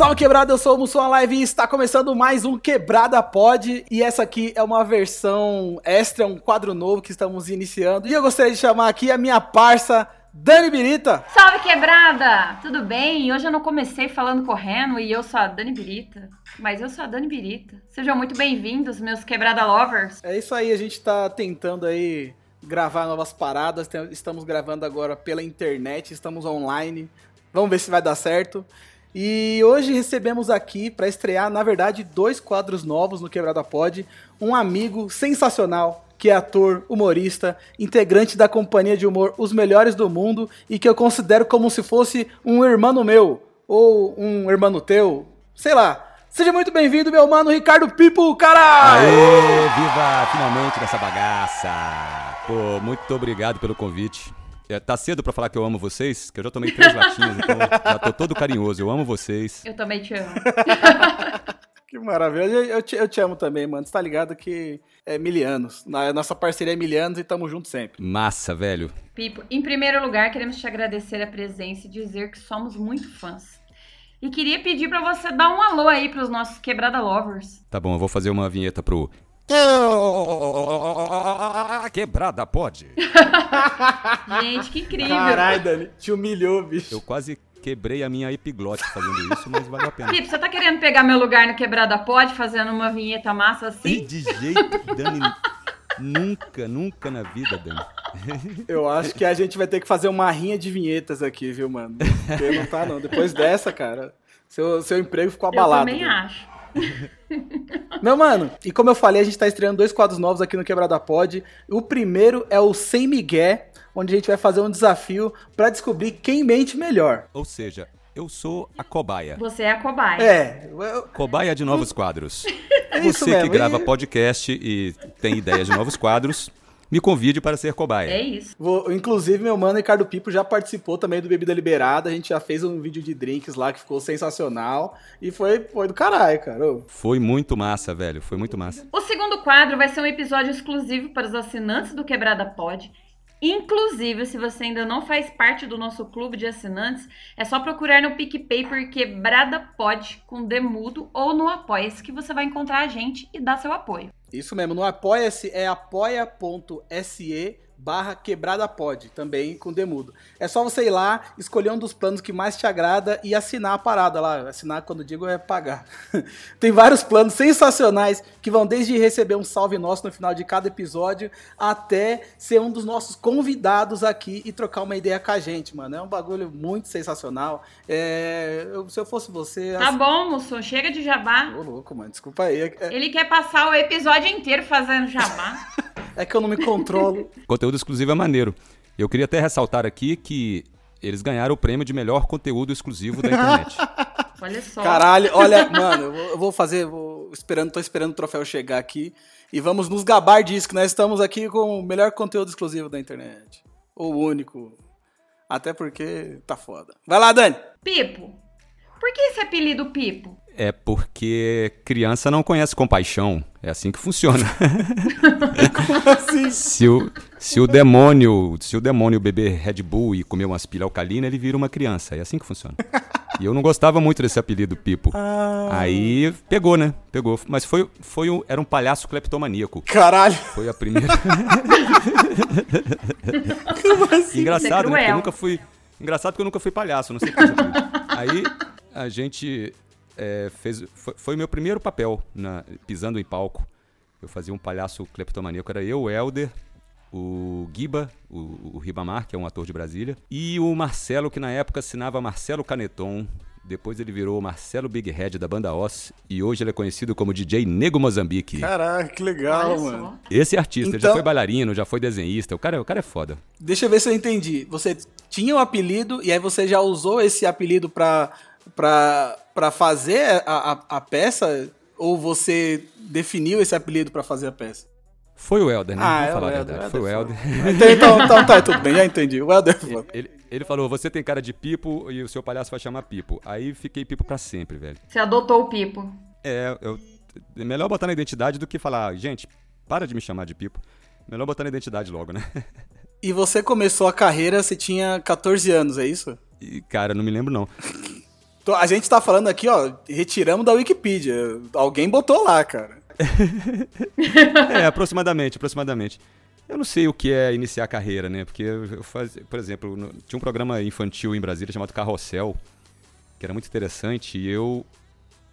Salve quebrada, eu sou o Mussum Live e está começando mais um Quebrada Pod. E essa aqui é uma versão extra, um quadro novo que estamos iniciando. E eu gostaria de chamar aqui a minha parça, Dani Birita. Salve quebrada! Tudo bem? Hoje eu não comecei falando correndo e eu sou a Dani Birita, mas eu sou a Dani Birita. Sejam muito bem-vindos, meus quebrada lovers. É isso aí, a gente está tentando aí gravar novas paradas. Estamos gravando agora pela internet, estamos online. Vamos ver se vai dar certo. E hoje recebemos aqui para estrear, na verdade, dois quadros novos no Quebrada Pod. Um amigo sensacional, que é ator, humorista, integrante da companhia de humor Os Melhores do Mundo e que eu considero como se fosse um irmão meu ou um irmão teu, sei lá. Seja muito bem-vindo, meu mano Ricardo Pipo, caralho! Aê, viva finalmente nessa bagaça! Pô, muito obrigado pelo convite. É, tá cedo pra falar que eu amo vocês, que eu já tomei três latinhas, então já tô todo carinhoso. Eu amo vocês. Eu também te amo. que maravilha. Eu, eu, te, eu, te, amo também, mano. Você tá ligado que é milianos. Na, nossa parceria é milianos e tamo junto sempre. Massa, velho. Pipo, em primeiro lugar, queremos te agradecer a presença e dizer que somos muito fãs. E queria pedir para você dar um alô aí pros nossos Quebrada Lovers. Tá bom, eu vou fazer uma vinheta pro Quebrada pode. Gente, que incrível. Caralho, Dani, te humilhou, bicho. Eu quase quebrei a minha epiglote fazendo isso, mas valeu a pena. Felipe, você tá querendo pegar meu lugar no Quebrada Pode, fazendo uma vinheta massa assim? De jeito, Dani. nunca, nunca na vida, Dani. Eu acho que a gente vai ter que fazer uma rinha de vinhetas aqui, viu, mano? Porque não tá, não. Depois dessa, cara, seu, seu emprego ficou abalado. Eu também acho. Meu mano, e como eu falei, a gente tá estreando dois quadros novos aqui no Quebrada Pod. O primeiro é o Sem Miguel, onde a gente vai fazer um desafio para descobrir quem mente melhor. Ou seja, eu sou a cobaia. Você é a cobaia. É. Eu... Cobaia de novos quadros. É Você que grava podcast e tem ideias de novos quadros me convide para ser cobaia. É isso. Vou, inclusive, meu mano Ricardo Pipo já participou também do Bebida Liberada. A gente já fez um vídeo de drinks lá que ficou sensacional. E foi, foi do caralho, cara. Foi muito massa, velho. Foi muito massa. O segundo quadro vai ser um episódio exclusivo para os assinantes do Quebrada Pod. Inclusive, se você ainda não faz parte do nosso clube de assinantes, é só procurar no PicPay por Quebrada Pod com Demudo ou no Apoia-se que você vai encontrar a gente e dar seu apoio. Isso mesmo, no Apoia-se é apoia.se barra quebrada pod, também com demudo. É só você ir lá, escolher um dos planos que mais te agrada e assinar a parada lá. Assinar, quando digo, é pagar. Tem vários planos sensacionais que vão desde receber um salve nosso no final de cada episódio até ser um dos nossos convidados aqui e trocar uma ideia com a gente, mano. É um bagulho muito sensacional. É... Eu, se eu fosse você... Tá bom, moço, chega de jabá. Ô, louco, mano, desculpa aí. É... Ele quer passar o episódio inteiro fazendo jabá. é que eu não me controlo. conteúdo exclusivo é maneiro. Eu queria até ressaltar aqui que eles ganharam o prêmio de melhor conteúdo exclusivo da internet. olha só. Caralho, olha, mano, eu vou fazer, vou esperando, tô esperando o troféu chegar aqui e vamos nos gabar disso, que nós estamos aqui com o melhor conteúdo exclusivo da internet. Ou único. Até porque tá foda. Vai lá, Dani. Pipo. Por que esse apelido Pipo? É porque criança não conhece compaixão. É assim que funciona. Como assim? Se o, se o demônio, se o demônio beber Red Bull e comer umas pilhas alcalina, ele vira uma criança. É assim que funciona. E eu não gostava muito desse apelido Pipo. Ah. Aí pegou, né? Pegou. Mas foi, foi um, era um palhaço cleptomaníaco. Caralho. Foi a primeira. Como assim? Engraçado, é né? Porque eu nunca fui. Engraçado porque eu nunca fui palhaço, não sei como. Aí a gente é, fez, foi, foi, o meu primeiro papel na, pisando em palco. Eu fazia um palhaço cleptomaníaco. Era eu, o Helder, o Giba, o, o Ribamar, que é um ator de Brasília, e o Marcelo, que na época assinava Marcelo Caneton. Depois ele virou Marcelo Big Head da banda Oz e hoje ele é conhecido como DJ Nego Mozambique. Caraca, que legal, mano. Esse artista então... já foi bailarino, já foi desenhista. O cara, o cara é foda. Deixa eu ver se eu entendi. Você tinha um apelido e aí você já usou esse apelido pra, pra, pra fazer a, a, a peça? Ou você definiu esse apelido para fazer a peça? Foi o Helder, né? Ah, Vamos é falar o Helder, a verdade. Foi o Helder. Então, então, então, tá, tudo bem, já entendi. O Helder falou. Ele, ele, ele, falou: você tem cara de Pipo e o seu palhaço vai chamar Pipo. Aí fiquei Pipo para sempre, velho. Você adotou o Pipo. É, eu, é melhor botar na identidade do que falar, gente, para de me chamar de Pipo. Melhor botar na identidade logo, né? E você começou a carreira, você tinha 14 anos, é isso? E, cara, não me lembro não. A gente tá falando aqui, ó, retiramos da Wikipedia. Alguém botou lá, cara. é, aproximadamente, aproximadamente. Eu não sei o que é iniciar a carreira, né? Porque eu fazia, por exemplo, no, tinha um programa infantil em Brasília chamado Carrossel, que era muito interessante, e eu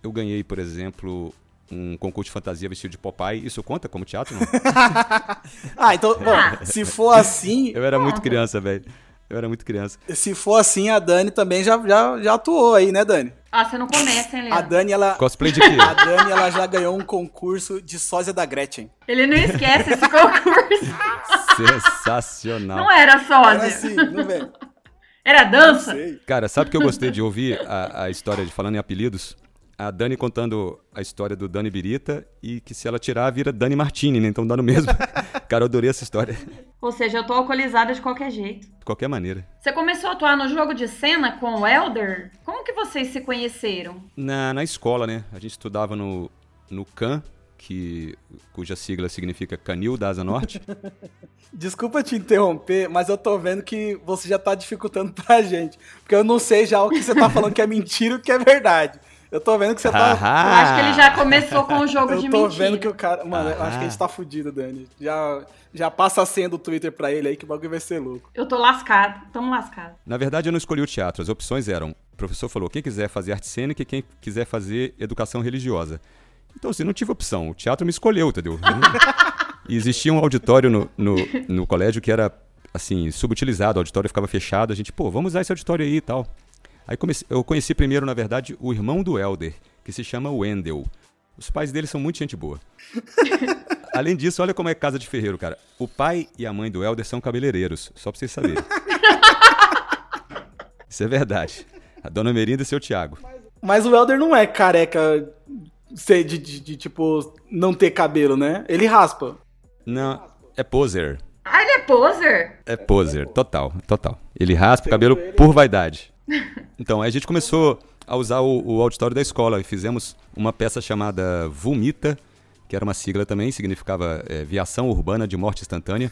eu ganhei, por exemplo, um concurso de fantasia vestido de Popeye. Isso conta como teatro, não? ah, então, bom, se for assim. Eu era muito criança, velho. Eu era muito criança. Se for assim, a Dani também já, já, já atuou aí, né, Dani? Ah, você não começa, hein, Leandro? A Dani, ela. Cosplay de quê? A Dani, ela já ganhou um concurso de sósia da Gretchen. Ele não esquece esse concurso. Sensacional. Não era sósia. Era assim, não vem. Era dança? Cara, sabe que eu gostei de ouvir a, a história de falando em apelidos? A Dani contando a história do Dani Birita e que se ela tirar, vira Dani Martini, né? Então dá no mesmo. Cara, eu adorei essa história. Ou seja, eu tô alcoolizada de qualquer jeito. De qualquer maneira. Você começou a atuar no jogo de cena com o Elder? Como que vocês se conheceram? Na, na escola, né? A gente estudava no, no CAN, que, cuja sigla significa Canil da Asa Norte. Desculpa te interromper, mas eu tô vendo que você já tá dificultando pra gente. Porque eu não sei já o que você tá falando que é mentira e o que é verdade. Eu tô vendo que você tá. Eu acho que ele já começou com o jogo eu de mentira. Eu tô vendo que o cara. Mano, eu acho que a gente tá fudido, Dani. Já, já passa a senha do Twitter pra ele aí que o bagulho vai ser louco. Eu tô lascado. Tamo lascado. Na verdade, eu não escolhi o teatro. As opções eram: o professor falou, quem quiser fazer arte cênica e quem quiser fazer educação religiosa. Então, assim, não tive opção. O teatro me escolheu, entendeu? e existia um auditório no, no, no colégio que era, assim, subutilizado. O auditório ficava fechado. A gente, pô, vamos usar esse auditório aí e tal. Aí comecei, eu conheci primeiro, na verdade, o irmão do Elder, que se chama Wendell. Os pais dele são muito gente boa. Além disso, olha como é casa de ferreiro, cara. O pai e a mãe do Elder são cabeleireiros, só pra vocês saberem. Isso é verdade. A dona Merinda e seu Tiago. Mas o Elder não é careca de, de, de, de, tipo, não ter cabelo, né? Ele raspa. Não, é poser. Ah, ele é poser? É poser, total, total. Ele raspa o cabelo por vaidade. Então, a gente começou a usar o, o auditório da escola e fizemos uma peça chamada Vomita, que era uma sigla também, significava é, Viação Urbana de Morte Instantânea,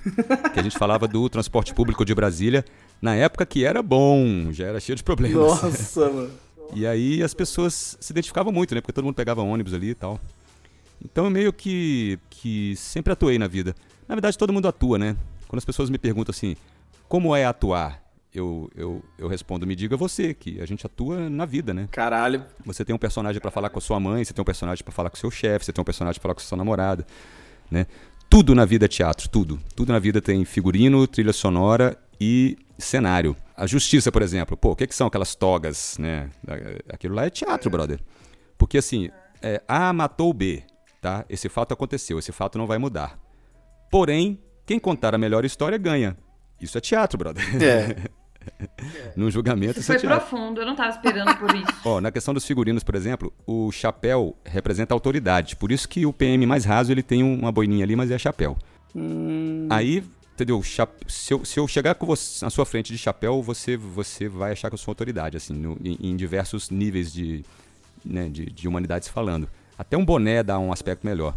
que a gente falava do transporte público de Brasília, na época que era bom, já era cheio de problemas. Nossa, mano. E aí as pessoas se identificavam muito, né? Porque todo mundo pegava ônibus ali e tal. Então eu meio que, que sempre atuei na vida. Na verdade, todo mundo atua, né? Quando as pessoas me perguntam assim, como é atuar? Eu, eu, eu respondo, me diga você, que a gente atua na vida, né? Caralho. Você tem um personagem para falar com a sua mãe, você tem um personagem para falar com o seu chefe, você tem um personagem para falar com a sua namorada, né? Tudo na vida é teatro, tudo. Tudo na vida tem figurino, trilha sonora e cenário. A justiça, por exemplo, pô, o que, que são aquelas togas, né? Aquilo lá é teatro, brother. Porque assim, é, A matou B, tá? Esse fato aconteceu, esse fato não vai mudar. Porém, quem contar a melhor história ganha. Isso é teatro, brother. É. no julgamento. Isso foi profundo, eu não estava esperando por isso. Ó, na questão dos figurinos, por exemplo, o chapéu representa autoridade. Por isso que o PM mais raso ele tem uma boininha ali, mas é chapéu. Hum... Aí, entendeu? Se eu, se eu chegar com você, na sua frente de chapéu, você, você vai achar que eu sou autoridade, assim, no, em, em, diversos níveis de, né, de, de humanidades falando. Até um boné dá um aspecto melhor.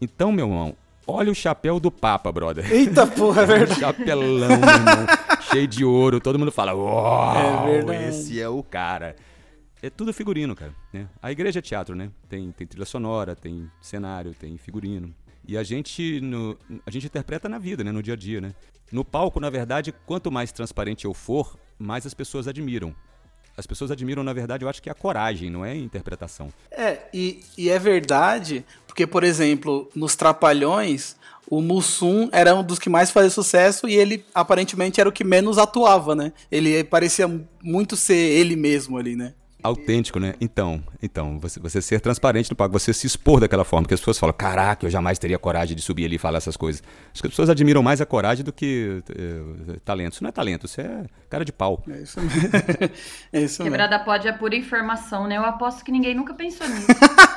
Então, meu irmão, olha o chapéu do Papa, brother. Eita porra, é verdade. Chapelão, meu irmão cheio de ouro, todo mundo fala, uau, é esse é o cara. É tudo figurino, cara. Né? A igreja é teatro, né? Tem, tem trilha sonora, tem cenário, tem figurino. E a gente, no, a gente interpreta na vida, né? No dia a dia, né? No palco, na verdade, quanto mais transparente eu for, mais as pessoas admiram. As pessoas admiram, na verdade, eu acho que é a coragem, não é a interpretação. É, e, e é verdade, porque, por exemplo, nos Trapalhões, o Mussum era um dos que mais fazia sucesso e ele aparentemente era o que menos atuava, né? Ele parecia muito ser ele mesmo ali, né? Autêntico, né? Então, então, você, você ser transparente no palco, você se expor daquela forma, que as pessoas falam, caraca, eu jamais teria coragem de subir ali e falar essas coisas. Acho que as pessoas admiram mais a coragem do que é, talento. Isso não é talento, isso é cara de pau. É isso mesmo. é isso mesmo. Quebrada pode é pura informação, né? Eu aposto que ninguém nunca pensou nisso.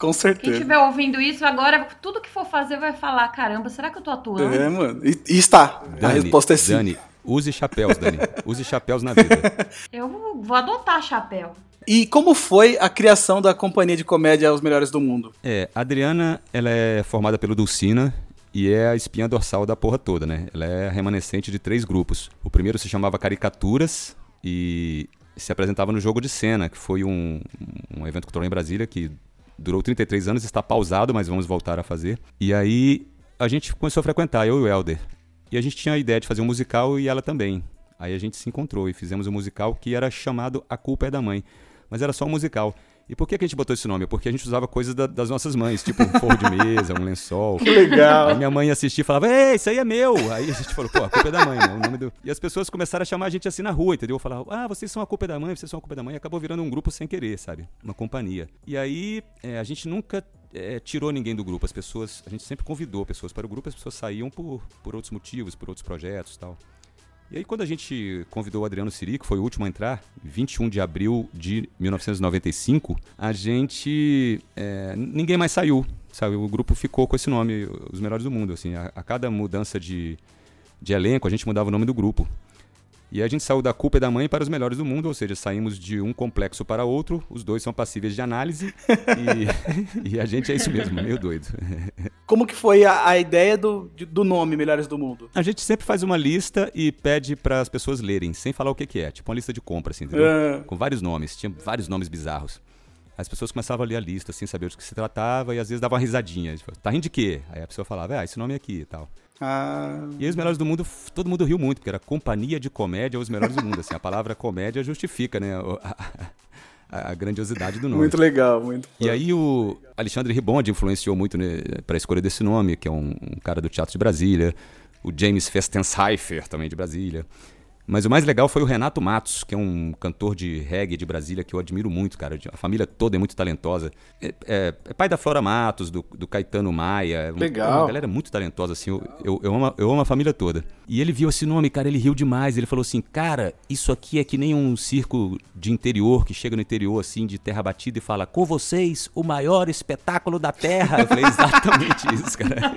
Com certeza. Quem estiver ouvindo isso agora, tudo que for fazer vai falar: caramba, será que eu tô atuando? É, mano. E, e está. Dani, a resposta é sim. Dani, use chapéus, Dani. use chapéus na vida. Eu vou adotar chapéu. E como foi a criação da companhia de comédia Os Melhores do Mundo? É, a Adriana, ela é formada pelo Dulcina e é a espinha dorsal da porra toda, né? Ela é remanescente de três grupos. O primeiro se chamava Caricaturas e se apresentava no Jogo de Cena, que foi um, um evento cultural em Brasília que durou 33 anos, está pausado, mas vamos voltar a fazer. E aí a gente começou a frequentar, eu e o Helder. E a gente tinha a ideia de fazer um musical e ela também. Aí a gente se encontrou e fizemos um musical que era chamado A Culpa é da Mãe. Mas era só um musical. E por que, que a gente botou esse nome? Porque a gente usava coisas da, das nossas mães, tipo um forro de mesa, um lençol. Que legal. Aí minha mãe assistia e falava, ei, isso aí é meu. Aí a gente falou, pô, a culpa é da mãe, né? O nome do... E as pessoas começaram a chamar a gente assim na rua, entendeu? Falavam, ah, vocês são a culpa é da mãe, vocês são a culpa é da mãe. E acabou virando um grupo sem querer, sabe? Uma companhia. E aí é, a gente nunca é, tirou ninguém do grupo. As pessoas, a gente sempre convidou pessoas para o grupo, as pessoas saíam por, por outros motivos, por outros projetos tal. E aí, quando a gente convidou o Adriano Siri, que foi o último a entrar, 21 de abril de 1995, a gente. É, ninguém mais saiu, sabe? O grupo ficou com esse nome, Os Melhores do Mundo. Assim, a, a cada mudança de, de elenco, a gente mudava o nome do grupo. E a gente saiu da culpa da mãe para os melhores do mundo, ou seja, saímos de um complexo para outro, os dois são passíveis de análise e, e, a gente é isso mesmo, meio doido. Como que foi a, a ideia do, do nome Melhores do Mundo? A gente sempre faz uma lista e pede para as pessoas lerem, sem falar o que, que é, tipo uma lista de compra, assim, entendeu? É. Com vários nomes, tinha vários nomes bizarros. As pessoas começavam a ler a lista, sem saber do que se tratava, e às vezes dava uma risadinha. Tipo, tá rindo de quê? Aí a pessoa falava, ah, esse nome aqui e tal. Ah. E aí, os melhores do mundo, todo mundo riu muito, porque era companhia de comédia os melhores do mundo. Assim, a palavra comédia justifica, né? A, grandiosidade do nome. Muito legal, muito. E aí o Alexandre Ribond influenciou muito né, para a escolha desse nome, que é um, um, cara do Teatro de Brasília. O James Festenshyfer, também de Brasília. Mas o mais legal foi o Renato Matos, que é um cantor de reggae de Brasília que eu admiro muito, cara. A família toda é muito talentosa. É, é, é pai da Flora Matos, do, do Caetano Maia. Legal. Uma galera muito talentosa, assim. Eu, eu, eu, amo, eu amo a família toda. E ele viu esse nome, cara, ele riu demais. Ele falou assim: Cara, isso aqui é que nem um circo de interior que chega no interior, assim, de terra batida e fala: Com vocês, o maior espetáculo da terra. Eu falei: Exatamente isso, cara.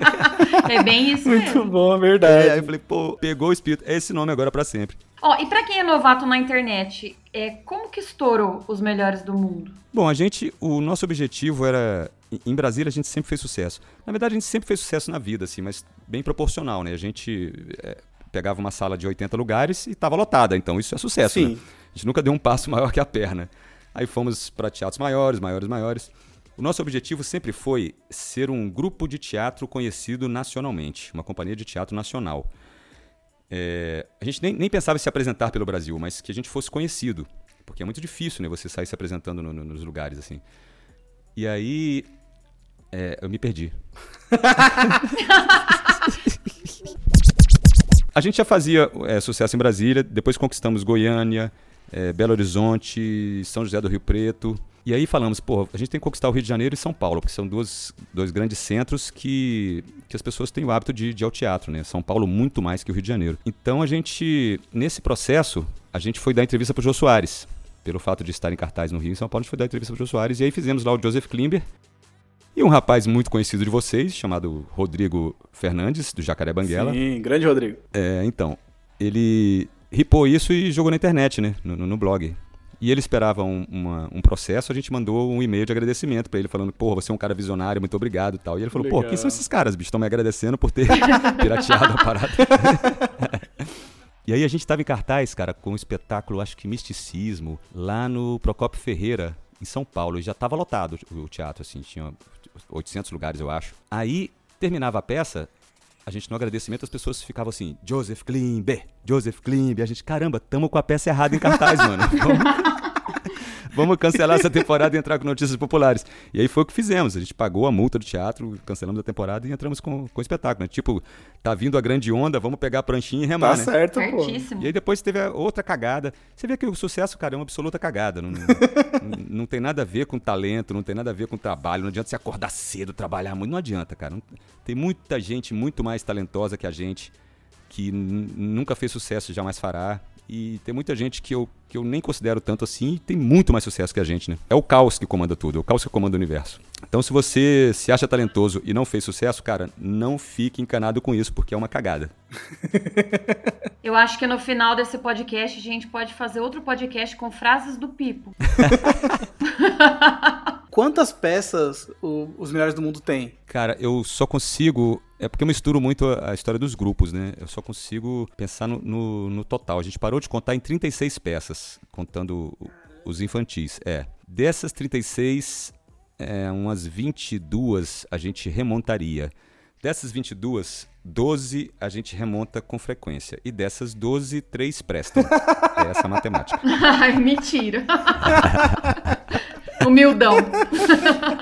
É bem isso Muito mesmo. bom, é verdade. É, aí eu falei: Pô, pegou o espírito. É esse nome agora para sempre. Ó, e para quem é novato na internet, é, como que estourou os melhores do mundo? Bom, a gente, o nosso objetivo era em Brasília a gente sempre fez sucesso. Na verdade, a gente sempre fez sucesso na vida, assim, mas bem proporcional, né? A gente é, pegava uma sala de 80 lugares e estava lotada, então isso é sucesso. Sim. Né? A gente nunca deu um passo maior que a perna. Aí fomos para teatros maiores, maiores, maiores. O nosso objetivo sempre foi ser um grupo de teatro conhecido nacionalmente, uma companhia de teatro nacional. É, a gente nem, nem pensava em se apresentar pelo Brasil, mas que a gente fosse conhecido. Porque é muito difícil, né? Você sair se apresentando no, no, nos lugares, assim. E aí... É, eu me perdi. a gente já fazia é, sucesso em Brasília, depois conquistamos Goiânia, é, Belo Horizonte, São José do Rio Preto. E aí falamos, pô, a gente tem que conquistar o Rio de Janeiro e São Paulo, porque são duas, dois grandes centros que, que as pessoas têm o hábito de, de ir ao teatro, né? São Paulo muito mais que o Rio de Janeiro. Então a gente, nesse processo, a gente foi dar entrevista para o Jô Soares. Pelo fato de estar em cartaz no Rio e São Paulo, a gente foi dar entrevista para o Jô Soares. E aí fizemos lá o Joseph Klimber, e um rapaz muito conhecido de vocês, chamado Rodrigo Fernandes, do Jacaré Banguela. Sim, grande Rodrigo. É, então, ele ripou isso e jogou na internet, né? No, no blog. E ele esperava um, uma, um processo, a gente mandou um e-mail de agradecimento para ele, falando, pô, você é um cara visionário, muito obrigado e tal. E ele falou, pô, quem são esses caras, bicho? Estão me agradecendo por ter pirateado a parada. e aí a gente estava em cartaz, cara, com um espetáculo, acho que misticismo, lá no Procopio Ferreira, em São Paulo. E já estava lotado o teatro, assim, tinha 800 lugares, eu acho. Aí terminava a peça, a gente no agradecimento as pessoas ficavam assim, Joseph Klimber, Joseph Klimber. A gente, caramba, tamo com a peça errada em cartaz, mano. vamos cancelar essa temporada e entrar com notícias populares. E aí foi o que fizemos. A gente pagou a multa do teatro, cancelamos a temporada e entramos com, com o espetáculo. Né? Tipo, tá vindo a grande onda, vamos pegar a pranchinha e remar, tá né? certo, pô. E aí depois teve outra cagada. Você vê que o sucesso, cara, é uma absoluta cagada. Não, não, não, tem nada a ver com talento, não tem nada a ver com trabalho. Não adianta você acordar cedo, trabalhar muito. Não adianta, cara. Tem muita gente muito mais talentosa que a gente que nunca fez sucesso e jamais fará. E tem muita gente que eu, que eu nem considero tanto assim e tem muito mais sucesso que a gente, né? É o caos que comanda tudo, é o caos que comanda o universo. Então, se você se acha talentoso e não fez sucesso, cara, não fique encanado com isso, porque é uma cagada. Eu acho que no final desse podcast a gente pode fazer outro podcast com frases do Pipo. quantas peças o, os melhores do mundo têm? Cara, eu só consigo. É porque eu misturo muito a história dos grupos, né? Eu só consigo pensar no, no, no total. A gente parou de contar em 36 peças, contando os infantis. É. Dessas 36, é, umas 22 a gente remontaria. Dessas 22, 12 a gente remonta com frequência. E dessas 12, 3 prestam. é essa a matemática. Ai, mentira. Humildão.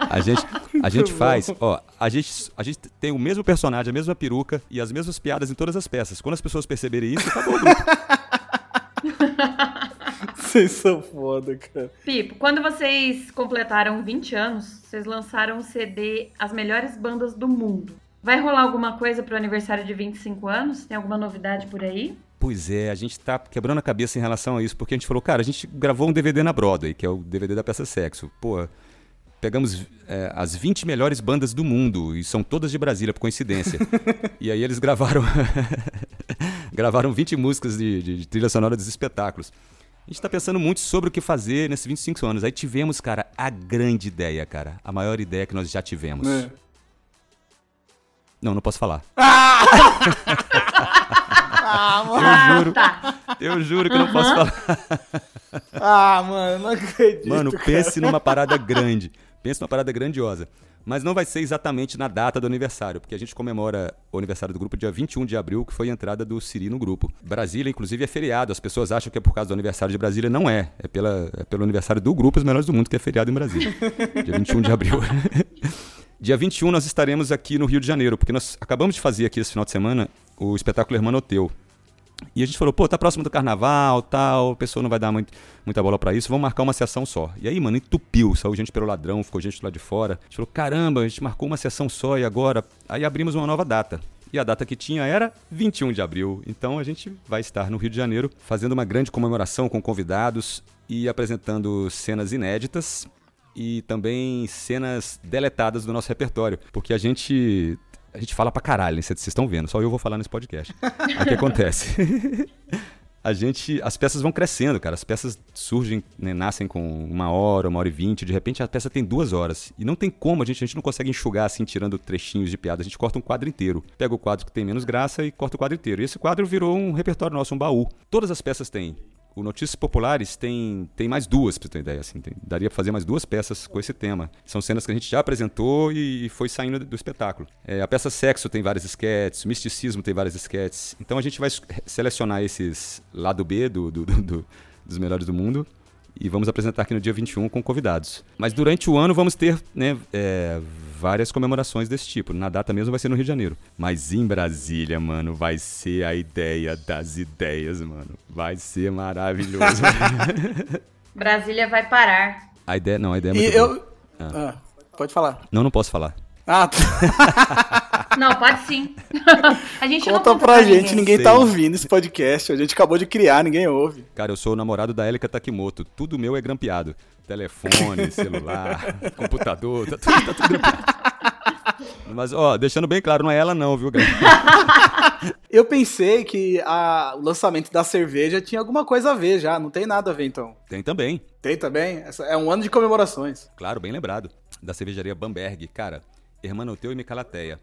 A gente, a gente faz, ó, a gente, a gente tem o mesmo personagem, a mesma peruca e as mesmas piadas em todas as peças. Quando as pessoas perceberem isso, acabou o grupo. Vocês são foda, cara. Pipo, quando vocês completaram 20 anos, vocês lançaram o CD As Melhores Bandas do Mundo. Vai rolar alguma coisa pro aniversário de 25 anos? Tem alguma novidade por aí? Pois é, a gente tá quebrando a cabeça em relação a isso, porque a gente falou, cara, a gente gravou um DVD na Broadway, que é o DVD da peça Sexo. Pô, pegamos é, as 20 melhores bandas do mundo, e são todas de Brasília, por coincidência. e aí eles gravaram gravaram 20 músicas de, de, de trilha sonora dos espetáculos. A gente está pensando muito sobre o que fazer nesses 25 anos. Aí tivemos, cara, a grande ideia, cara. A maior ideia que nós já tivemos. É. Não, não posso falar. Ah! ah mano. Eu juro, tá. eu juro que não posso falar. ah, mano, não acredito. Mano, pense cara. numa parada grande. Pense numa parada grandiosa. Mas não vai ser exatamente na data do aniversário, porque a gente comemora o aniversário do grupo dia 21 de abril, que foi a entrada do Siri no grupo. Brasília, inclusive, é feriado. As pessoas acham que é por causa do aniversário de Brasília. Não é. É, pela, é pelo aniversário do grupo Os Melhores do Mundo, que é feriado em Brasília. dia 21 de abril. dia 21 nós estaremos aqui no Rio de Janeiro, porque nós acabamos de fazer aqui esse final de semana o espetáculo Hermanoteu. E a gente falou, pô, tá próximo do carnaval, tal, a pessoa não vai dar muito, muita bola para isso, vamos marcar uma sessão só. E aí, mano, entupiu, saiu gente pelo ladrão, ficou gente lá de fora. A gente falou, caramba, a gente marcou uma sessão só e agora? Aí abrimos uma nova data. E a data que tinha era 21 de abril. Então a gente vai estar no Rio de Janeiro fazendo uma grande comemoração com convidados e apresentando cenas inéditas e também cenas deletadas do nosso repertório. Porque a gente a gente fala pra caralho? Vocês estão vendo, só eu vou falar nesse podcast. o que acontece? a gente. As peças vão crescendo, cara. As peças surgem, né, nascem com uma hora, uma hora e vinte. De repente a peça tem duas horas. E não tem como, a gente, a gente não consegue enxugar assim, tirando trechinhos de piada. A gente corta um quadro inteiro. Pega o quadro que tem menos graça e corta o quadro inteiro. E esse quadro virou um repertório nosso, um baú. Todas as peças têm o Notícias Populares tem, tem mais duas, pra você ter ideia. Assim, tem, daria pra fazer mais duas peças com esse tema. São cenas que a gente já apresentou e, foi saindo do, espetáculo. É, a peça Sexo tem várias sketches, Misticismo tem várias sketches. Então a gente vai selecionar esses lado B do, do, do, dos melhores do mundo e vamos apresentar aqui no dia 21 com convidados. Mas durante o ano vamos ter né, é, várias comemorações desse tipo. Na data mesmo vai ser no Rio de Janeiro. Mas em Brasília, mano, vai ser a ideia das ideias, mano. Vai ser maravilhoso. Brasília vai parar. A ideia, não, a ideia é muito e boa. Eu... Ah. Ah, pode falar. Não, não posso falar. Ah, tá. Não, pode sim. A gente conta não conta pra, pra gente, ninguém, ninguém tá ouvindo esse podcast. A gente acabou de criar, ninguém ouve. Cara, eu sou o namorado da Elika Takimoto. Tudo meu é grampeado. Telefone, celular, computador, tá tudo, tá tudo grampeado. Mas, ó, deixando bem claro, não é ela não, viu? Eu pensei que a, o lançamento da cerveja tinha alguma coisa a ver já, não tem nada a ver então. Tem também. Tem também? É um ano de comemorações. Claro, bem lembrado. Da cervejaria Bamberg, cara. Hermanoteu e Micalateia.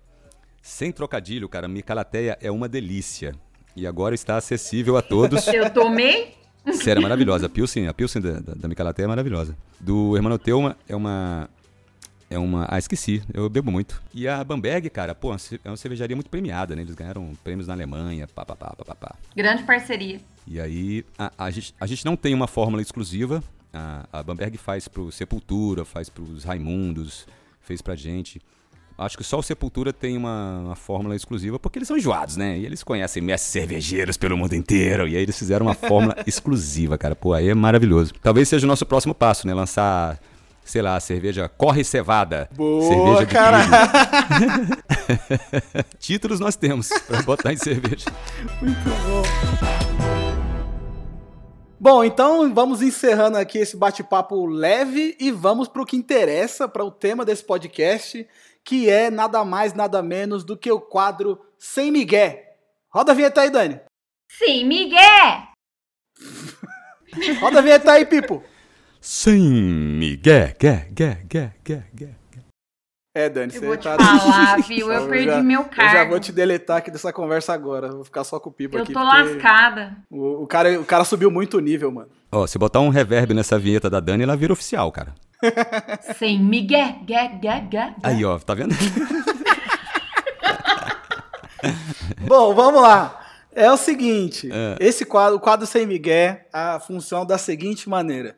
Sem trocadilho, cara, Micalateia é uma delícia. E agora está acessível a todos. Eu tomei? Sério, é maravilhosa. A Pilsen, a Pilsen da, da, da Micalateia é maravilhosa. Do Hermanoteu é uma... É uma... Ah, esqueci. Eu bebo muito. E a Bamberg, cara, pô, é uma cervejaria muito premiada, né? Eles ganharam prêmios na Alemanha, pá, pá, pá, pá, pá. Grande parceria. E aí, a, a, gente, a gente não tem uma fórmula exclusiva. A, a Bamberg faz pro Sepultura, faz pros Raimundos, fez pra gente. Acho que só o Sepultura tem uma, uma, fórmula exclusiva, porque eles são enjoados, né? E eles conhecem mestres cervejeiros pelo mundo inteiro. E aí eles fizeram uma fórmula exclusiva, cara. Pô, aí é maravilhoso. Talvez seja o nosso próximo passo, né? Lançar, sei lá, cerveja Corre Cevada. Boa, cerveja cara! Títulos nós temos pra botar em cerveja. Muito bom. Bom, então vamos encerrando aqui esse bate-papo leve e vamos para o que interessa, para o tema desse podcast, que é nada mais, nada menos do que o quadro Sem Miguel. Roda a vinheta aí, Dani. Sim, Miguel! Roda a vinheta aí, Pipo. Sem Miguel, gué, gué, gué, gué, gué. É, Dani, eu você vou tá... te falar, viu? Eu, eu perdi já, meu cargo. Eu já vou te deletar aqui dessa conversa agora. Vou ficar só com o Pipo eu aqui. Eu tô lascada. O, o, cara, o cara subiu muito o nível, mano. Ó, se botar um reverb nessa vinheta da Dani, ela vira oficial, cara. Sem Miguel, gué, gué, gué. Aí, ó, tá vendo? Bom, vamos lá. É o seguinte, é. esse quadro, o quadro sem Miguel, a função da seguinte maneira.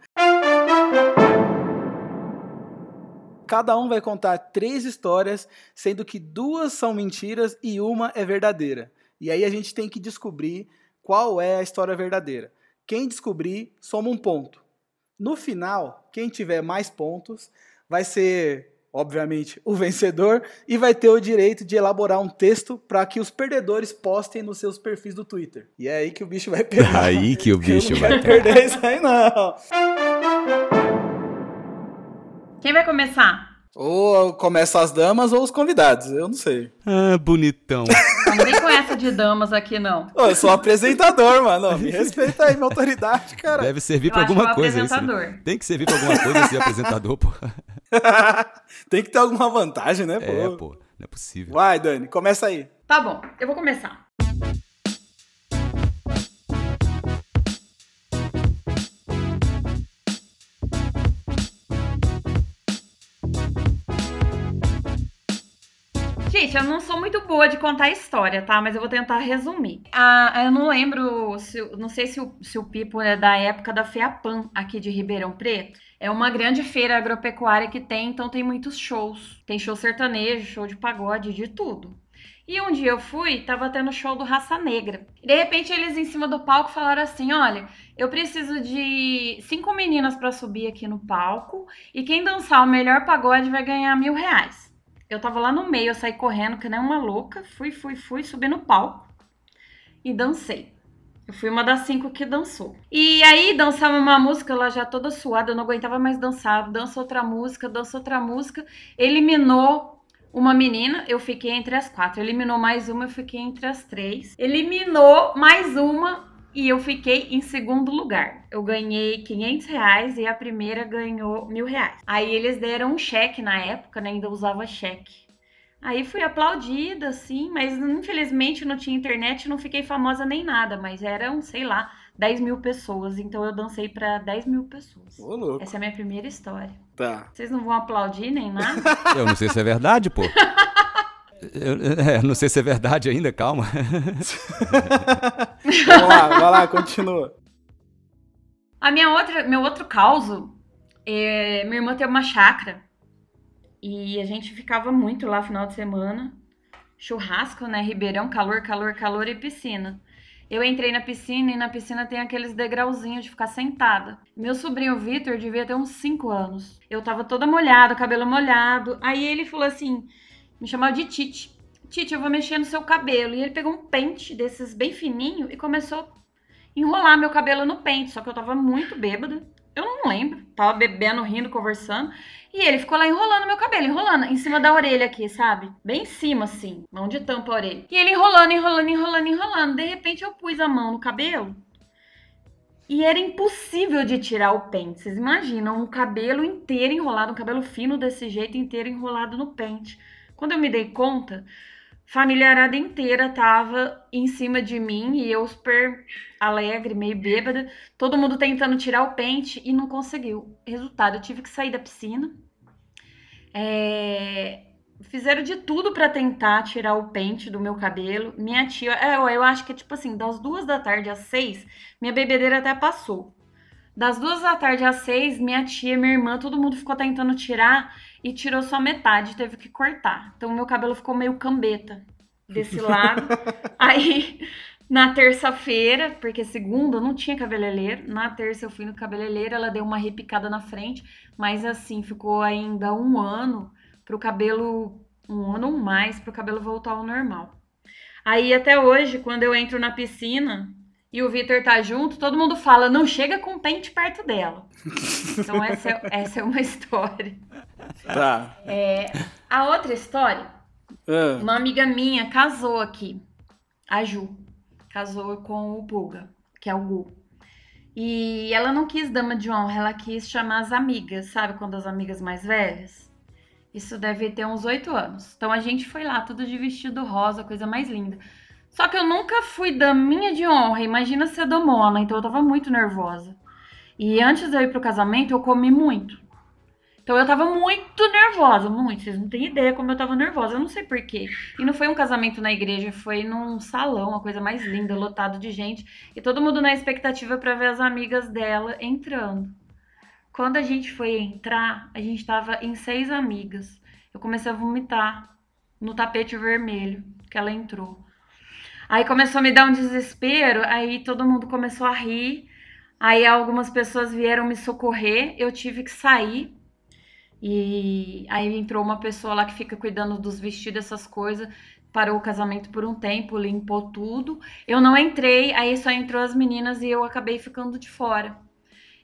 Cada um vai contar três histórias, sendo que duas são mentiras e uma é verdadeira. E aí a gente tem que descobrir qual é a história verdadeira. Quem descobrir, soma um ponto. No final, quem tiver mais pontos vai ser obviamente, o vencedor e vai ter o direito de elaborar um texto para que os perdedores postem nos seus perfis do Twitter. E é aí que o bicho vai pegar. Aí que o bicho vai perder isso aí não. Quem vai começar? Ou começa as damas ou os convidados, eu não sei. Ah, bonitão. Não vem com essa de damas aqui, não. Ô, eu sou apresentador, mano. Me respeita aí, minha autoridade, cara. Deve servir pra alguma coisa isso. Né? Tem que servir pra alguma coisa ser apresentador, pô. Tem que ter alguma vantagem, né, pô? É, pô. Não é possível. Vai, Dani, começa aí. Tá bom, eu vou começar. Gente, eu não sou muito boa de contar história, tá? Mas eu vou tentar resumir. Ah, eu não lembro, se, não sei se o, se o Pipo é da época da FEAPAN, aqui de Ribeirão Preto. É uma grande feira agropecuária que tem, então tem muitos shows. Tem show sertanejo, show de pagode, de tudo. E um dia eu fui, tava tendo show do Raça Negra. De repente eles em cima do palco falaram assim: olha, eu preciso de cinco meninas para subir aqui no palco e quem dançar o melhor pagode vai ganhar mil reais. Eu tava lá no meio, eu saí correndo que nem uma louca, fui, fui, fui, subi no palco e dancei. Eu fui uma das cinco que dançou. E aí dançava uma música, ela já toda suada, eu não aguentava mais dançar. Dança outra música, dança outra música. Eliminou uma menina, eu fiquei entre as quatro. Eliminou mais uma, eu fiquei entre as três. Eliminou mais uma, e eu fiquei em segundo lugar. Eu ganhei 500 reais e a primeira ganhou mil reais. Aí eles deram um cheque na época, né? Ainda usava cheque. Aí fui aplaudida, assim, mas infelizmente não tinha internet, não fiquei famosa nem nada, mas eram, sei lá, 10 mil pessoas. Então eu dancei para 10 mil pessoas. Ô, louco. Essa é a minha primeira história. Tá. Vocês não vão aplaudir nem nada? Eu não sei se é verdade, pô. Eu, é, não sei se é verdade ainda, calma. Vamos lá, vai lá, continua. A minha outra, meu outro caso, é, minha irmã tem uma chácara e a gente ficava muito lá final de semana. Churrasco, né? Ribeirão, calor, calor, calor e piscina. Eu entrei na piscina e na piscina tem aqueles degrauzinhos de ficar sentada. Meu sobrinho Vitor devia ter uns 5 anos. Eu tava toda molhada, cabelo molhado. Aí ele falou assim: me chamava de Tite. Tite, eu vou mexer no seu cabelo. E ele pegou um pente desses bem fininho e começou a enrolar meu cabelo no pente. Só que eu tava muito bêbada. Eu não lembro. Tava bebendo, rindo, conversando. E ele ficou lá enrolando meu cabelo, enrolando em cima da orelha aqui, sabe? Bem em cima, assim. Mão de tampa a orelha. E ele enrolando, enrolando, enrolando, enrolando. De repente eu pus a mão no cabelo. E era impossível de tirar o pente. Vocês imaginam um cabelo inteiro enrolado, um cabelo fino desse jeito, inteiro enrolado no pente. Quando eu me dei conta, familiarada inteira tava em cima de mim e eu super alegre, meio bêbada, todo mundo tentando tirar o pente e não conseguiu. Resultado, eu tive que sair da piscina. É... Fizeram de tudo para tentar tirar o pente do meu cabelo. Minha tia, é, eu acho que é tipo assim, das duas da tarde às seis, minha bebedeira até passou. Das duas da tarde às seis, minha tia, minha irmã, todo mundo ficou tentando tirar e tirou só metade, teve que cortar. Então meu cabelo ficou meio cambeta desse lado. Aí na terça-feira, porque segunda não tinha cabeleireiro, na terça eu fui no cabeleireiro, ela deu uma repicada na frente, mas assim ficou ainda um ano pro cabelo, um ano ou mais pro cabelo voltar ao normal. Aí até hoje, quando eu entro na piscina, e o Vitor tá junto, todo mundo fala, não chega com pente perto dela. Então essa é, essa é uma história. Tá. É, a outra história, ah. uma amiga minha casou aqui, a Ju, casou com o Pulga, que é o Gu. E ela não quis dama de honra, ela quis chamar as amigas, sabe? Quando as amigas mais velhas. Isso deve ter uns oito anos. Então a gente foi lá, tudo de vestido rosa, coisa mais linda. Só que eu nunca fui daminha de honra, imagina ser domona, então eu tava muito nervosa. E antes de eu ir pro casamento, eu comi muito. Então eu tava muito nervosa, muito. Vocês não têm ideia como eu tava nervosa, eu não sei porquê. E não foi um casamento na igreja, foi num salão, uma coisa mais linda, lotado de gente. E todo mundo na expectativa para ver as amigas dela entrando. Quando a gente foi entrar, a gente tava em seis amigas. Eu comecei a vomitar no tapete vermelho que ela entrou. Aí começou a me dar um desespero, aí todo mundo começou a rir. Aí algumas pessoas vieram me socorrer, eu tive que sair. E aí entrou uma pessoa lá que fica cuidando dos vestidos, essas coisas. Parou o casamento por um tempo, limpou tudo. Eu não entrei, aí só entrou as meninas e eu acabei ficando de fora.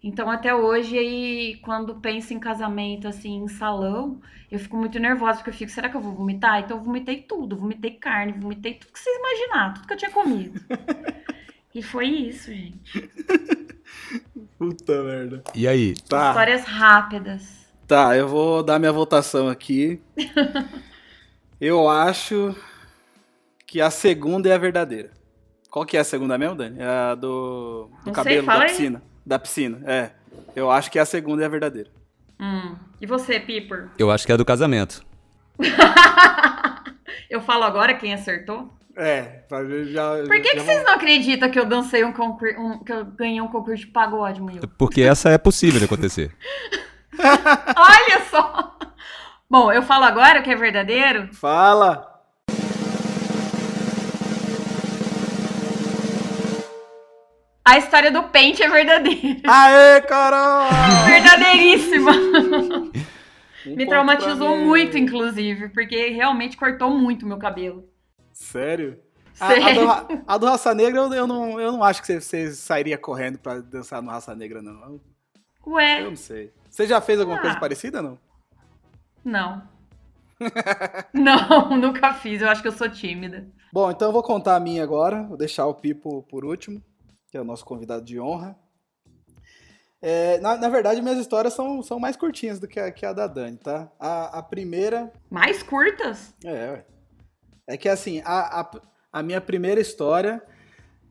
Então, até hoje, aí, quando penso em casamento, assim, em salão, eu fico muito nervosa, porque eu fico, será que eu vou vomitar? Então, eu vomitei tudo, vomitei carne, vomitei tudo que vocês imaginaram, tudo que eu tinha comido. e foi isso, gente. Puta merda. E aí? Tá. Histórias rápidas. Tá, eu vou dar minha votação aqui. eu acho que a segunda é a verdadeira. Qual que é a segunda mesmo, Dani? É a do, do cabelo sei, da piscina. Aí. Da piscina, é. Eu acho que a segunda é a verdadeira. Hum. E você, Piper? Eu acho que é a do casamento. eu falo agora quem acertou? É, já. Por que, já que vocês não acreditam que eu dancei um concurso. Um, que eu ganhei um concurso de pagode, meu? Porque essa é possível de acontecer. Olha só! Bom, eu falo agora que é verdadeiro? Fala! A história do pente é verdadeira. Aê, Carol! Verdadeiríssima. Me traumatizou muito, inclusive, porque realmente cortou muito meu cabelo. Sério? Sério? A, a, do, a, do, Raça Negra, eu, eu, não, eu não acho que você, você sairia correndo pra dançar no Raça Negra, não. Ué? Eu não sei. Você já fez alguma ah. coisa parecida, não? Não. não, nunca fiz. Eu acho que eu sou tímida. Bom, então eu vou contar a minha agora. Vou deixar o Pipo por último que é o nosso convidado de honra. É, na, na, verdade, minhas histórias são, são mais curtinhas do que a, que a da Dani, tá? A, a primeira. Mais curtas? É, É que assim, a, a, a minha primeira história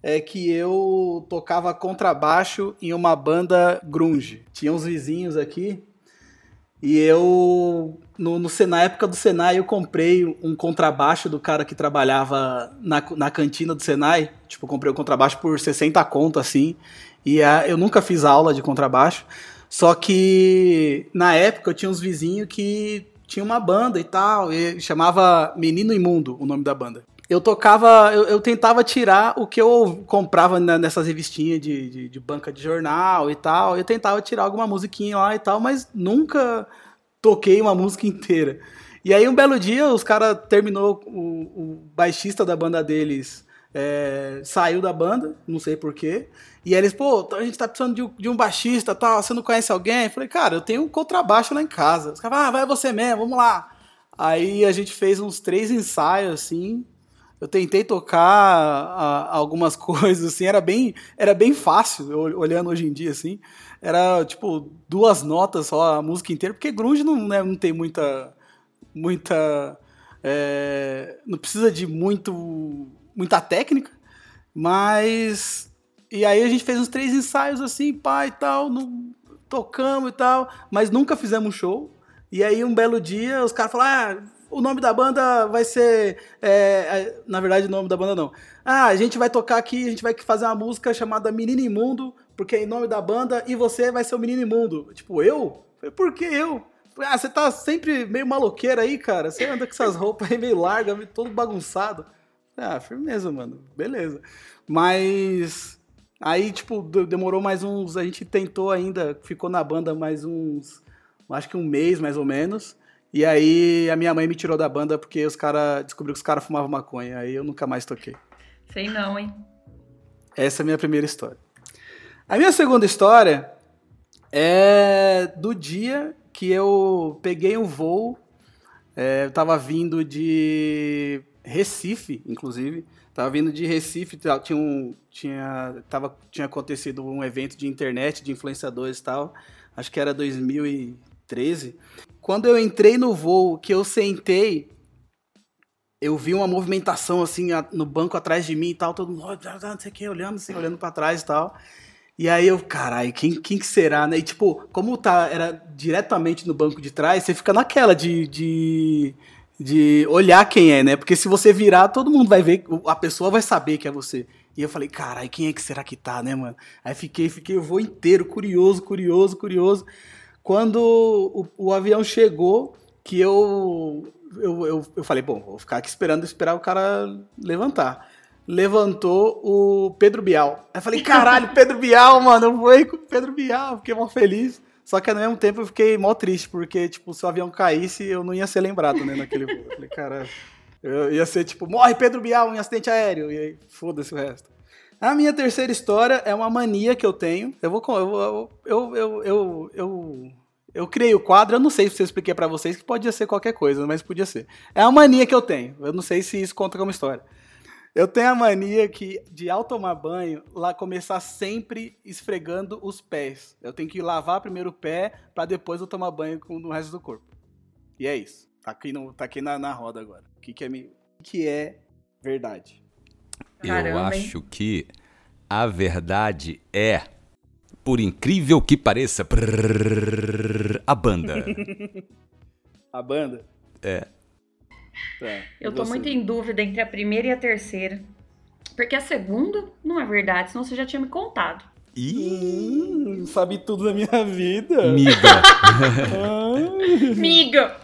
é que eu tocava contrabaixo em uma banda grunge. Tinha uns vizinhos aqui e eu, no, no, na época do Senai, eu comprei um contrabaixo do cara que trabalhava na, na cantina do Senai. Tipo, comprei o um contrabaixo por 60 conto, assim. E a, eu nunca fiz aula de contrabaixo. Só que na época eu tinha uns vizinhos que tinha uma banda e tal. E chamava Menino Imundo, o nome da banda eu tocava, eu, eu, tentava tirar o que eu comprava nessas revistinhas de, de, de, banca de jornal e tal. Eu tentava tirar alguma musiquinha lá e tal, mas nunca toquei uma música inteira. E aí um belo dia os caras terminou, o, o, baixista da banda deles é, saiu da banda, não sei porquê. E eles, pô, a gente tá precisando de, de um baixista tal, você não conhece alguém? Eu falei, cara, eu tenho um contrabaixo lá em casa. Os caras, ah, vai você mesmo, vamos lá. Aí a gente fez uns três ensaios, assim, eu tentei tocar a, algumas coisas, assim, era bem, era bem fácil, olhando hoje em dia, assim. Era, tipo, duas notas só a música inteira, porque grunge não, né, não tem muita... muita é, não precisa de muito, muita técnica, mas... E aí a gente fez uns três ensaios, assim, pá, e tal, no, tocamos e tal, mas nunca fizemos um show. E aí um belo dia os caras falaram, ah, o nome da banda vai ser. É, na verdade, o nome da banda não. Ah, a gente vai tocar aqui, a gente vai fazer uma música chamada Menino Imundo, porque é em nome da banda, e você vai ser o Menino Imundo. Tipo, eu? Por que eu? Ah, você tá sempre meio maloqueiro aí, cara. Você anda com essas roupas aí meio largas, todo bagunçado. Ah, firmeza, mano. Beleza. Mas. Aí, tipo, demorou mais uns. A gente tentou ainda, ficou na banda mais uns. Acho que um mês mais ou menos. E aí a minha mãe me tirou da banda porque os caras descobriu que os caras fumavam maconha. Aí eu nunca mais toquei. Sei não, hein? Essa é a minha primeira história. A minha segunda história é do dia que eu peguei um voo. É, eu tava vindo de Recife, inclusive. Tava vindo de Recife, tinha, um, tinha, tava, tinha acontecido um evento de internet, de influenciadores e tal. Acho que era 2013. Quando eu entrei no voo, que eu sentei, eu vi uma movimentação assim no banco atrás de mim e tal, todo mundo, não sei o que, olhando assim, olhando para trás e tal. E aí eu, caralho, quem, quem que será, né? E tipo, como tá, era diretamente no banco de trás, você fica naquela de, de, de olhar quem é, né? Porque se você virar, todo mundo vai ver, a pessoa vai saber que é você. E eu falei, caralho, quem é que será que tá, né, mano? Aí fiquei, fiquei o voo inteiro, curioso, curioso, curioso. Quando o, o avião chegou, que eu, eu, eu, eu falei, bom, vou ficar aqui esperando, esperar o cara levantar levantou o Pedro Bial. Aí eu falei, caralho, Pedro Bial, mano, eu vou com o Pedro Bial, fiquei mó feliz. Só que ao mesmo tempo eu fiquei mó triste, porque, tipo, se o avião caísse, eu não ia ser lembrado, né, naquele voo. Eu falei, cara, eu ia ser tipo, morre Pedro Bial em acidente aéreo, e aí foda-se o resto. A minha terceira história é uma mania que eu tenho. Eu vou. Eu, eu, eu, eu, eu, eu criei o quadro, eu não sei se eu expliquei para vocês que podia ser qualquer coisa, mas podia ser. É uma mania que eu tenho. Eu não sei se isso conta como história. Eu tenho a mania que, de ao tomar banho, lá começar sempre esfregando os pés. Eu tenho que lavar primeiro o pé para depois eu tomar banho com o resto do corpo. E é isso. Tá aqui, no, tá aqui na, na roda agora. O que, que, é, que é verdade? Caramba, eu acho hein? que a verdade é, por incrível que pareça, prrr, a banda. a banda? É. Tá, eu tô você? muito em dúvida entre a primeira e a terceira. Porque a segunda não é verdade, senão você já tinha me contado. Ih, hum, sabe tudo da minha vida. Miga. Miga.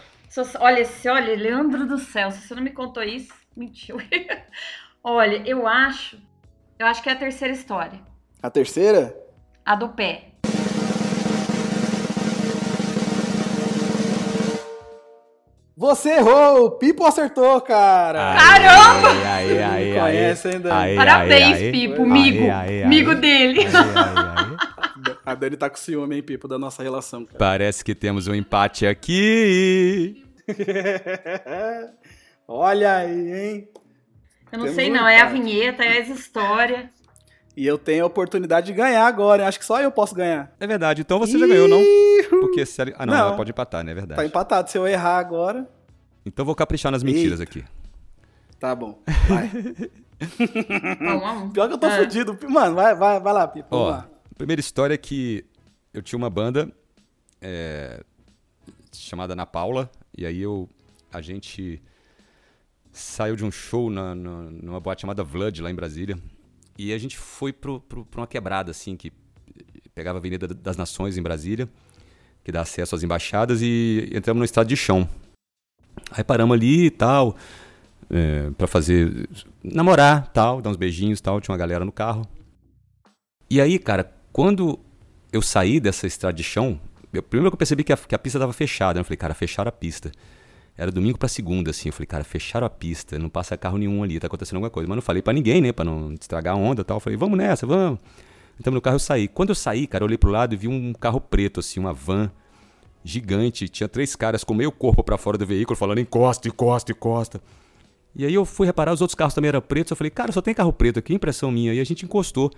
Olha, se, olha, Leandro do céu, se você não me contou isso, mentiu. olha, eu acho. Eu acho que é a terceira história. A terceira? A do pé. Você errou! O Pipo acertou, cara! Caramba! Aí, aí, aí, conhece ainda. Aí, Parabéns, aí, Pipo, amigo. Amigo dele. A Dani tá com ciúme, hein, Pipo, da nossa relação. Cara. Parece que temos um empate aqui. Olha aí, hein? Eu não temos sei, não. Um é a vinheta, é as histórias. E eu tenho a oportunidade de ganhar agora. Acho que só eu posso ganhar. É verdade. Então você já ganhou, não? Porque se ela... Ah, não, não, ela pode empatar, né? É verdade. Tá empatado. Se eu errar agora. Então vou caprichar nas mentiras Eita. aqui. Tá bom. Vai. Pior que eu tô é. fudido. Mano, vai, vai, vai lá, Pipo. Ó, lá. A primeira história é que eu tinha uma banda é, chamada Na Paula. E aí eu. A gente saiu de um show na, na, numa boate chamada Vlad, lá em Brasília. E a gente foi para uma quebrada, assim, que pegava a Avenida das Nações em Brasília, que dá acesso às embaixadas, e entramos no estado de chão. Aí paramos ali e tal, é, para fazer. namorar tal, dar uns beijinhos tal, tinha uma galera no carro. E aí, cara, quando eu saí dessa estrada de chão, eu, primeiro que eu percebi que a, que a pista estava fechada, eu falei, cara, fecharam a pista. Era domingo pra segunda, assim. Eu falei, cara, fecharam a pista, não passa carro nenhum ali, tá acontecendo alguma coisa. Mas não falei para ninguém, né? Pra não estragar a onda e tal. Eu falei, vamos nessa, vamos. Então no carro eu saí. Quando eu saí, cara, eu olhei pro lado e vi um carro preto, assim, uma van gigante. Tinha três caras com meio corpo para fora do veículo, falando encosta, encosta, encosta. E aí eu fui reparar, os outros carros também eram pretos. Eu falei, cara, só tem carro preto aqui, impressão minha. E a gente encostou.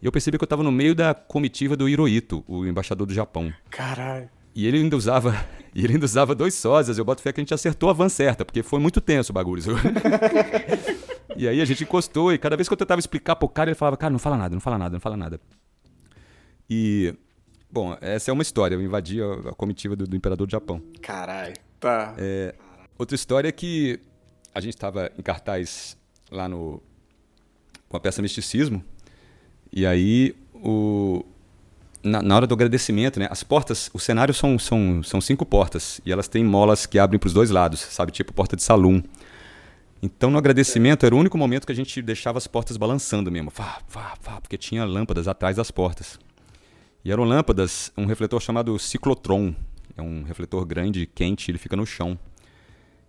E eu percebi que eu tava no meio da comitiva do Hirohito, o embaixador do Japão. Caralho. E ele ainda usava, e ele ainda usava dois sósias. Eu boto fé que a gente acertou a van certa, porque foi muito tenso o bagulho. e aí a gente encostou e cada vez que eu tentava explicar pro cara, ele falava: "Cara, não fala nada, não fala nada, não fala nada". E bom, essa é uma história. Eu invadi a, a comitiva do, do, imperador do Japão. Caralho. Tá. É, outra história é que a gente estava em cartaz lá no com a peça Misticismo. E aí o na, na, hora do agradecimento, né? As portas, o cenário são, são, são cinco portas e elas têm molas que abrem para os dois lados, sabe? Tipo porta de salão. Então, no agradecimento, era o único momento que a gente deixava as portas balançando mesmo. Fá, fá, fá, porque tinha lâmpadas atrás das portas. E eram lâmpadas, um refletor chamado ciclotron. É um refletor grande, quente, ele fica no chão.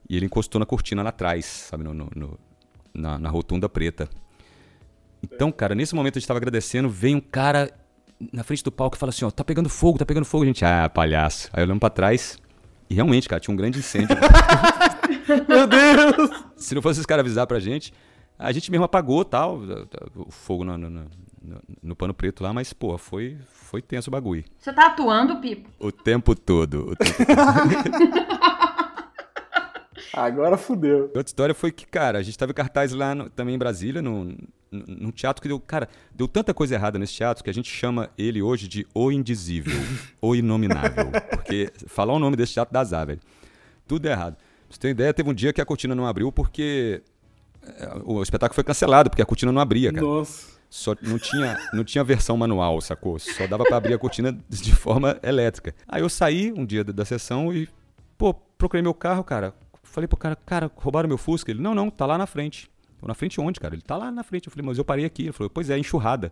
E ele encostou na cortina lá atrás, sabe? No, no, no na, na rotunda preta. Então, cara, nesse momento a gente estava agradecendo, vem um cara na frente do palco e fala assim, ó, tá pegando fogo, tá pegando fogo. A gente, ah, palhaço. Aí olhamos pra trás e realmente, cara, tinha um grande incêndio. Meu Deus! Se não fosse os caras avisar pra gente, a gente mesmo apagou tal, o fogo no, no, no, no pano preto lá, mas, pô, foi, foi tenso o bagulho. Você tá atuando, Pipo? O tempo todo. O tempo todo. Agora fudeu. Outra história foi que, cara, a gente tava em cartaz lá no, também em Brasília, num, num teatro que deu. Cara, deu tanta coisa errada nesse teatro que a gente chama ele hoje de O Indizível, O Inominável. Porque falar o nome desse teatro dá azar, velho. Tudo errado. Pra você ter ideia, teve um dia que a cortina não abriu porque. Eh, o espetáculo foi cancelado, porque a cortina não abria, cara. Nossa. Só não tinha, não tinha versão manual, sacou? Só dava para abrir a cortina de forma elétrica. Aí eu saí um dia da, da sessão e, pô, procurei meu carro, cara. Falei pro cara, cara, roubaram meu Fusca? Ele, não, não, tá lá na frente. Na frente onde, cara? Ele tá lá na frente. Eu falei, mas eu parei aqui. Ele falou, pois é, enxurrada.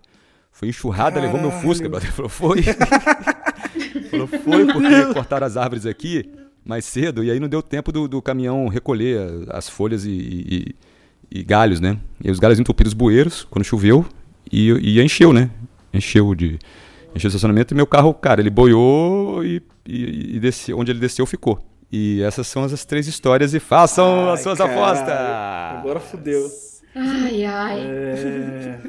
Foi enxurrada, Caralho. levou meu Fusca. Ele falou, foi. falou, foi porque cortaram as árvores aqui mais cedo e aí não deu tempo do, do caminhão recolher as folhas e, e, e, galhos, né? E os galhos entupiram os bueiros quando choveu e, e encheu, né? Encheu de encheu o estacionamento e meu carro, cara, ele boiou e, e, e desceu, onde ele desceu ficou. E essas são as três histórias e façam ai, as suas caralho. apostas. Agora fudeu. Ai, ai. É...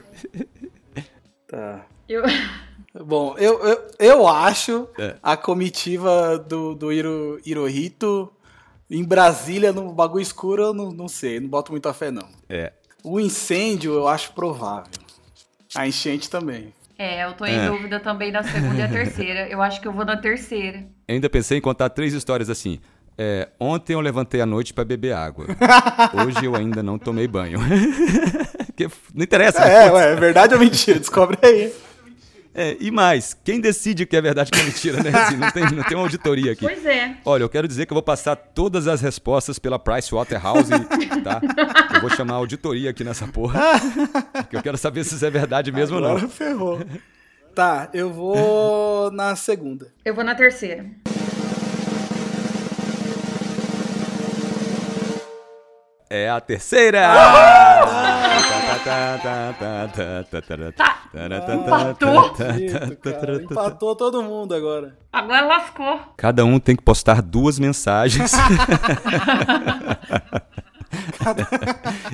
tá. Eu... Bom, eu, eu, eu acho é. a comitiva do, do Hiro, Hirohito em Brasília, no bagulho escuro, eu não, não sei, não boto muita fé, não. É. O incêndio eu acho provável. A enchente também. É, eu tô em é. dúvida também da segunda e a terceira. Eu acho que eu vou na terceira. Eu ainda pensei em contar três histórias assim. É, ontem eu levantei à noite para beber água. Hoje eu ainda não tomei banho. não interessa. É, ué, é verdade ou mentira? Descobre aí. É, e mais, quem decide que é verdade ou que é mentira, né? Assim, não, tem, não tem uma auditoria aqui. Pois é. Olha, eu quero dizer que eu vou passar todas as respostas pela Pricewaterhouse, tá? Eu vou chamar a auditoria aqui nessa porra. Porque eu quero saber se isso é verdade mesmo Agora ou não. ferrou. Tá, eu vou na segunda. Eu vou na terceira. É a terceira! Empatou. Empatou todo mundo agora. Agora lascou. Cada um tem que postar duas mensagens.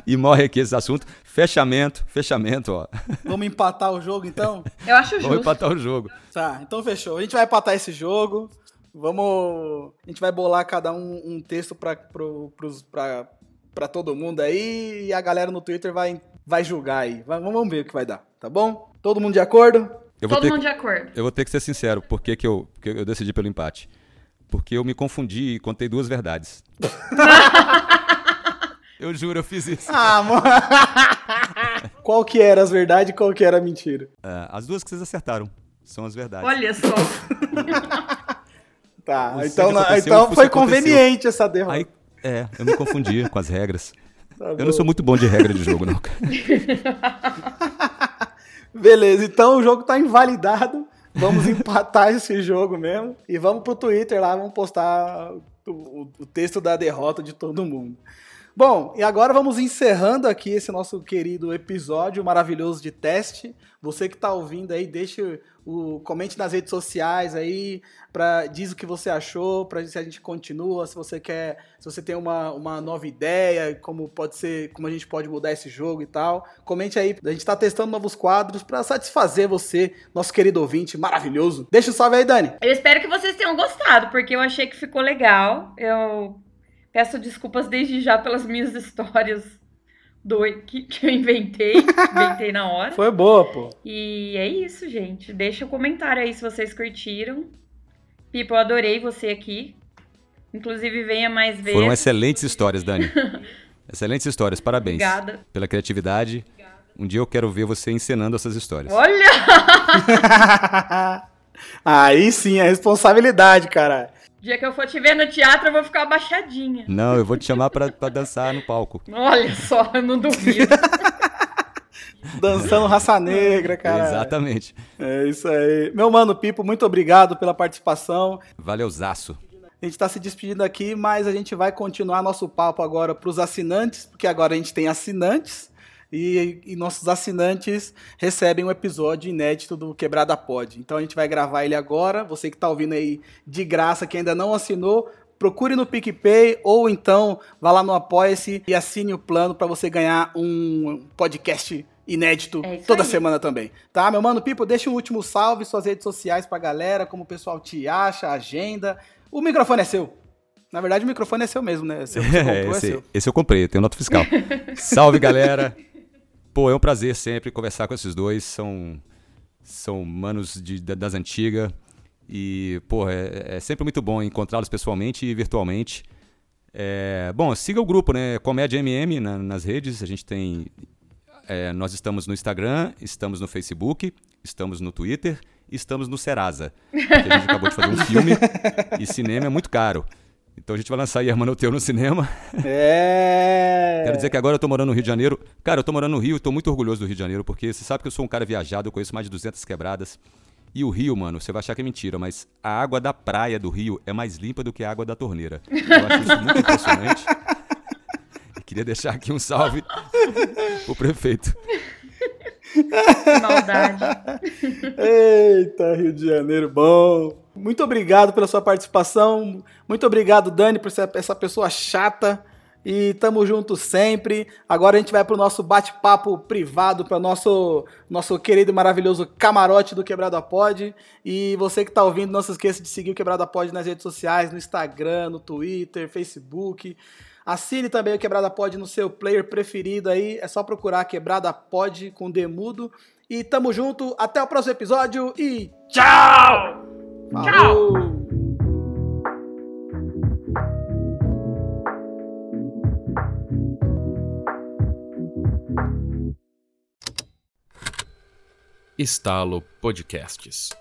e morre aqui esse assunto. Fechamento, fechamento, ó. Vamos empatar o jogo então? Eu acho justo. Vamos empatar o jogo. Tá, então fechou. A gente vai empatar esse jogo. Vamos. A gente vai bolar cada um um texto para pro, pros, pra para todo mundo aí e a galera no Twitter vai, vai julgar aí. Vamos ver o que vai dar, tá bom? Todo mundo de acordo? todo mundo que, de acordo. Eu vou ter que ser sincero, por que, eu, que eu decidi pelo empate? Porque eu me confundi e contei duas verdades. eu juro, eu fiz isso. Ah, mano. qual que era as verdades e qual que era a mentira? Uh, as duas que vocês acertaram são as verdades. Olha só. tá, então, então foi conveniente essa derrota. Aí é, eu me confundi com as regras. Tá eu não sou muito bom de regra de jogo, não, Beleza, então o jogo tá invalidado. Vamos empatar esse jogo mesmo. E vamos pro Twitter lá, vamos postar o, o texto da derrota de todo mundo. Bom, e agora vamos encerrando aqui esse nosso querido episódio maravilhoso de teste. Você que está ouvindo aí, deixe o comente nas redes sociais aí, para diz o que você achou, para se a gente continua, se você quer, se você tem uma, uma nova ideia, como pode ser, como a gente pode mudar esse jogo e tal. Comente aí. A gente está testando novos quadros para satisfazer você, nosso querido ouvinte maravilhoso. Deixa o salve aí, Dani. Eu espero que vocês tenham gostado, porque eu achei que ficou legal. Eu Peço desculpas desde já pelas minhas histórias do que, que eu inventei. inventei na hora. Foi boa, pô. E é isso, gente. Deixa o um comentário aí se vocês curtiram. Pipo, eu adorei você aqui. Inclusive, venha mais vezes. Foram excelentes histórias, Dani. excelentes histórias, parabéns. Obrigada. Pela criatividade. Obrigada. Um dia eu quero ver você encenando essas histórias. Olha! Aí sim, é responsabilidade, cara. Dia que eu for te ver no teatro, eu vou ficar abaixadinha. Não, eu vou te chamar pra, pra dançar no palco. Olha só, eu não duvido. Dançando raça negra, cara. Exatamente. É isso aí. Meu mano Pipo, muito obrigado pela participação. Valeuzaço. A gente está se despedindo aqui, mas a gente vai continuar nosso papo agora para os assinantes, porque agora a gente tem assinantes e, e, nossos assinantes recebem um episódio inédito do Quebrada Pod. Então a gente vai gravar ele agora. Você que está ouvindo aí de graça, que ainda não assinou, procure no PicPay ou então vá lá no Apoia-se e assine o plano para você ganhar um podcast inédito é toda aí. semana também. Tá, meu mano Pipo, deixa um último salve, suas redes sociais pra galera, como o pessoal te acha, agenda. O microfone é seu. Na verdade, o microfone é seu mesmo, né? Seu, é, comprou, é esse, é esse eu comprei, eu tenho nota fiscal. salve, galera! Pô, é um prazer sempre conversar com esses dois. São, são manos de, das antigas. E, pô, é, é sempre muito bom encontrá-los pessoalmente e virtualmente. É, bom, siga o grupo, né? Comédia MM na, nas redes. A gente tem. É, nós estamos no Instagram, estamos no Facebook, estamos no Twitter e estamos no Serasa. Porque a gente acabou de fazer um filme e cinema é muito caro. Então a gente vai lançar Hermano Teu no cinema. É. Quero dizer que agora eu tô morando no Rio de Janeiro. Cara, eu tô morando no Rio e tô muito orgulhoso do Rio de Janeiro, porque você sabe que eu sou um cara viajado, eu conheço mais de 200 quebradas. E o rio, mano, você vai achar que é mentira, mas a água da praia do rio é mais limpa do que a água da torneira. Eu acho isso muito impressionante. E queria deixar aqui um salve pro prefeito. Maldade. Eita, Rio de Janeiro, bom. Muito obrigado pela sua participação. Muito obrigado, Dani, por ser essa pessoa chata. E tamo junto sempre. Agora a gente vai pro nosso bate-papo privado, para nosso nosso querido e maravilhoso camarote do Quebrada Pod. E você que tá ouvindo, não se esqueça de seguir o Quebrada Pod nas redes sociais, no Instagram, no Twitter, Facebook. Assine também o Quebrada Pod no seu player preferido aí. É só procurar Quebrada Pod com Demudo. E tamo junto. Até o próximo episódio e tchau! Tchau! Estalo Podcasts.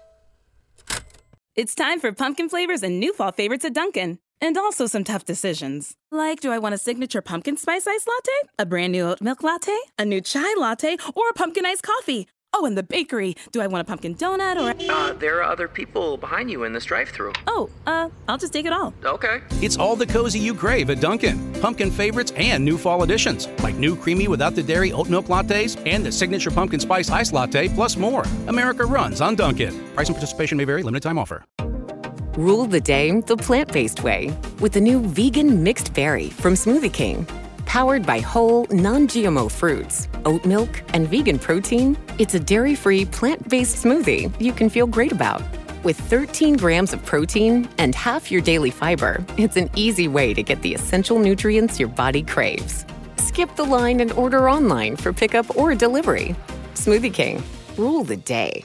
It's time for pumpkin flavors and new fall favorites at Dunkin'. And also some tough decisions. Like, do I want a signature pumpkin spice ice latte? A brand new oat milk latte? A new chai latte? Or a pumpkin iced coffee? Oh, and the bakery. Do I want a pumpkin donut or? Uh, there are other people behind you in this drive-through. Oh, uh, I'll just take it all. Okay. It's all the cozy you crave at Dunkin'. Pumpkin favorites and new fall additions, like new creamy without the dairy oat milk lattes and the signature pumpkin spice ice latte, plus more. America runs on Dunkin'. Price and participation may vary. Limited time offer. Rule the day the plant-based way with the new vegan mixed berry from Smoothie King. Powered by whole, non GMO fruits, oat milk, and vegan protein, it's a dairy free, plant based smoothie you can feel great about. With 13 grams of protein and half your daily fiber, it's an easy way to get the essential nutrients your body craves. Skip the line and order online for pickup or delivery. Smoothie King, rule the day.